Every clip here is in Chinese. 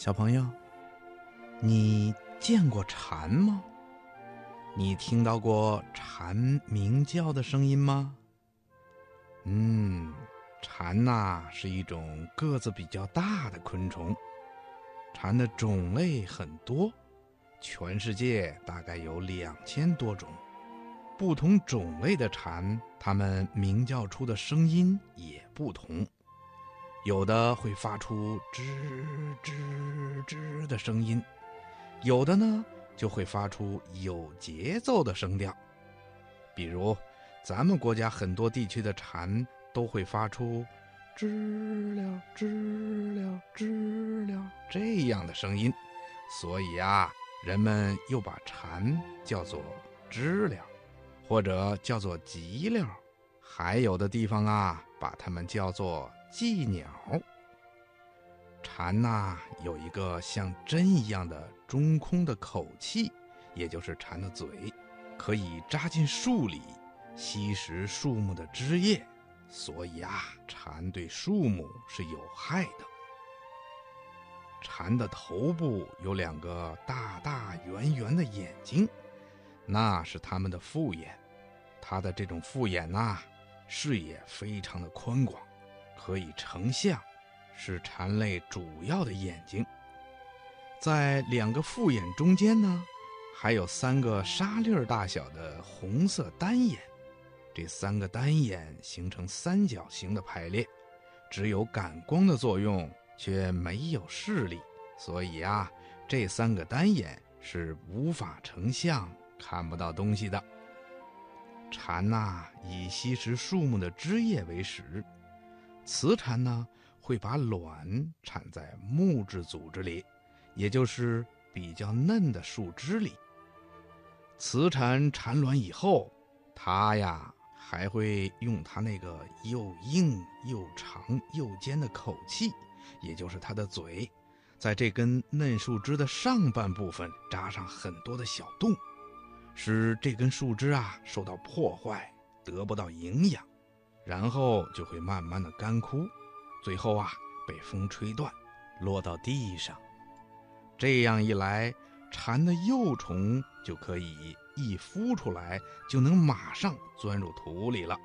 小朋友，你见过蝉吗？你听到过蝉鸣叫的声音吗？嗯，蝉呐是一种个子比较大的昆虫，蝉的种类很多，全世界大概有两千多种。不同种类的蝉，它们鸣叫出的声音也不同。有的会发出吱吱吱的声音，有的呢就会发出有节奏的声调。比如，咱们国家很多地区的蝉都会发出知了知了知了这样的声音，所以啊，人们又把蝉叫做知了，或者叫做吉了。还有的地方啊，把它们叫做。寄鸟，蝉呐有一个像针一样的中空的口器，也就是蝉的嘴，可以扎进树里吸食树木的枝叶，所以啊，蝉对树木是有害的。蝉的头部有两个大大圆圆的眼睛，那是它们的复眼，它的这种复眼呐，视野非常的宽广。可以成像，是蝉类主要的眼睛。在两个复眼中间呢，还有三个沙粒儿大小的红色单眼。这三个单眼形成三角形的排列，只有感光的作用，却没有视力，所以啊，这三个单眼是无法成像，看不到东西的。蝉呐，以吸食树木的枝叶为食。雌蝉呢，会把卵产在木质组织里，也就是比较嫩的树枝里。雌蝉产卵以后，它呀还会用它那个又硬又长又尖的口器，也就是它的嘴，在这根嫩树枝的上半部分扎上很多的小洞，使这根树枝啊受到破坏，得不到营养。然后就会慢慢的干枯，最后啊被风吹断，落到地上。这样一来，蝉的幼虫就可以一孵出来就能马上钻入土里了。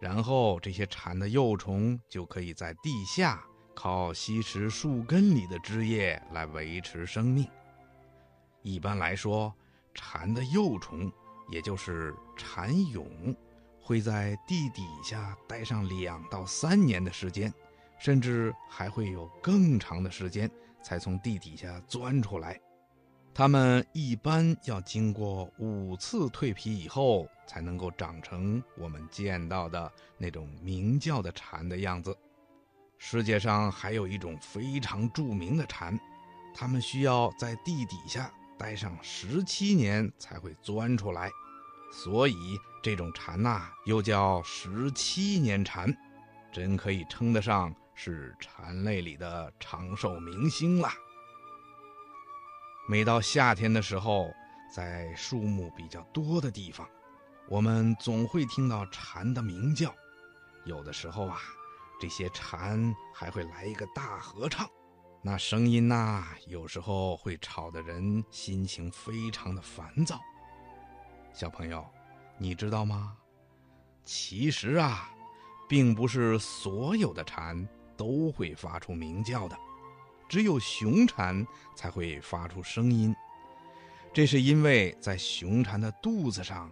然后这些蝉的幼虫就可以在地下靠吸食树根里的汁液来维持生命。一般来说，蝉的幼虫，也就是蝉蛹。会在地底下待上两到三年的时间，甚至还会有更长的时间才从地底下钻出来。它们一般要经过五次蜕皮以后，才能够长成我们见到的那种鸣叫的蝉的样子。世界上还有一种非常著名的蝉，它们需要在地底下待上十七年才会钻出来。所以这种蝉呐，又叫十七年蝉，真可以称得上是蝉类里的长寿明星了。每到夏天的时候，在树木比较多的地方，我们总会听到蝉的鸣叫。有的时候啊，这些蝉还会来一个大合唱，那声音呐，有时候会吵得人心情非常的烦躁。小朋友，你知道吗？其实啊，并不是所有的蝉都会发出鸣叫的，只有雄蝉才会发出声音。这是因为在雄蝉的肚子上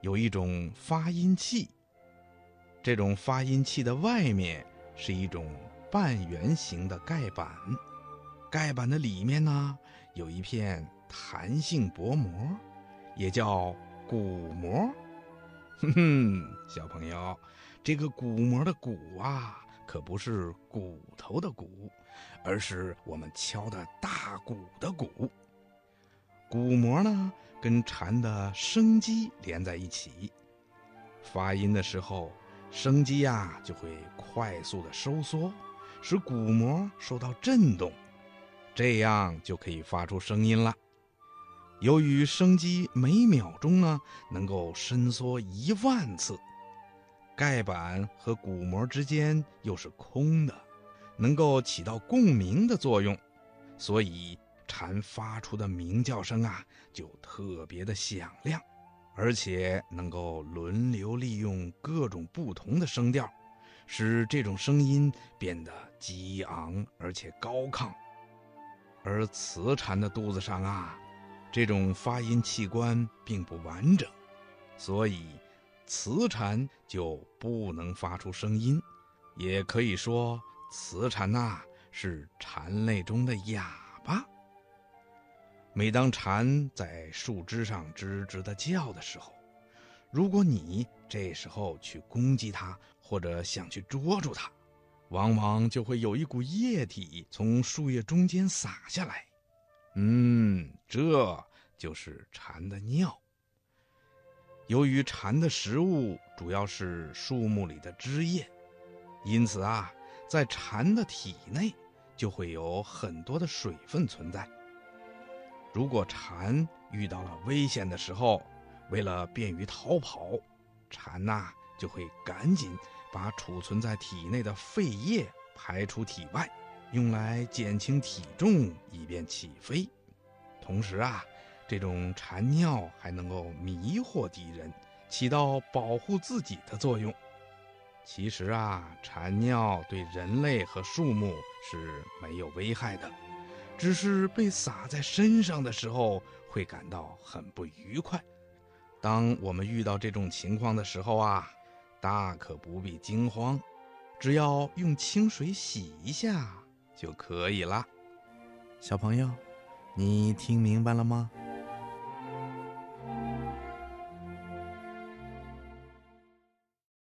有一种发音器，这种发音器的外面是一种半圆形的盖板，盖板的里面呢有一片弹性薄膜，也叫。鼓膜，哼哼，小朋友，这个鼓膜的“鼓”啊，可不是骨头的“骨”，而是我们敲的大鼓的“鼓”。鼓膜呢，跟蝉的声肌连在一起，发音的时候，声肌呀就会快速的收缩，使鼓膜受到震动，这样就可以发出声音了。由于声肌每秒钟呢能够伸缩一万次，盖板和鼓膜之间又是空的，能够起到共鸣的作用，所以。蝉发出的鸣叫声啊，就特别的响亮，而且能够轮流利用各种不同的声调，使这种声音变得激昂而且高亢。而雌蝉的肚子上啊，这种发音器官并不完整，所以雌蝉就不能发出声音。也可以说，雌蝉呐是蝉类中的哑巴。每当蝉在树枝上吱吱的叫的时候，如果你这时候去攻击它，或者想去捉住它，往往就会有一股液体从树叶中间洒下来。嗯，这就是蝉的尿。由于蝉的食物主要是树木里的枝叶，因此啊，在蝉的体内就会有很多的水分存在。如果蝉遇到了危险的时候，为了便于逃跑，蝉呐就会赶紧把储存在体内的废液排出体外，用来减轻体重，以便起飞。同时啊，这种蝉尿还能够迷惑敌人，起到保护自己的作用。其实啊，蝉尿对人类和树木是没有危害的。只是被洒在身上的时候，会感到很不愉快。当我们遇到这种情况的时候啊，大可不必惊慌，只要用清水洗一下就可以啦。小朋友，你听明白了吗？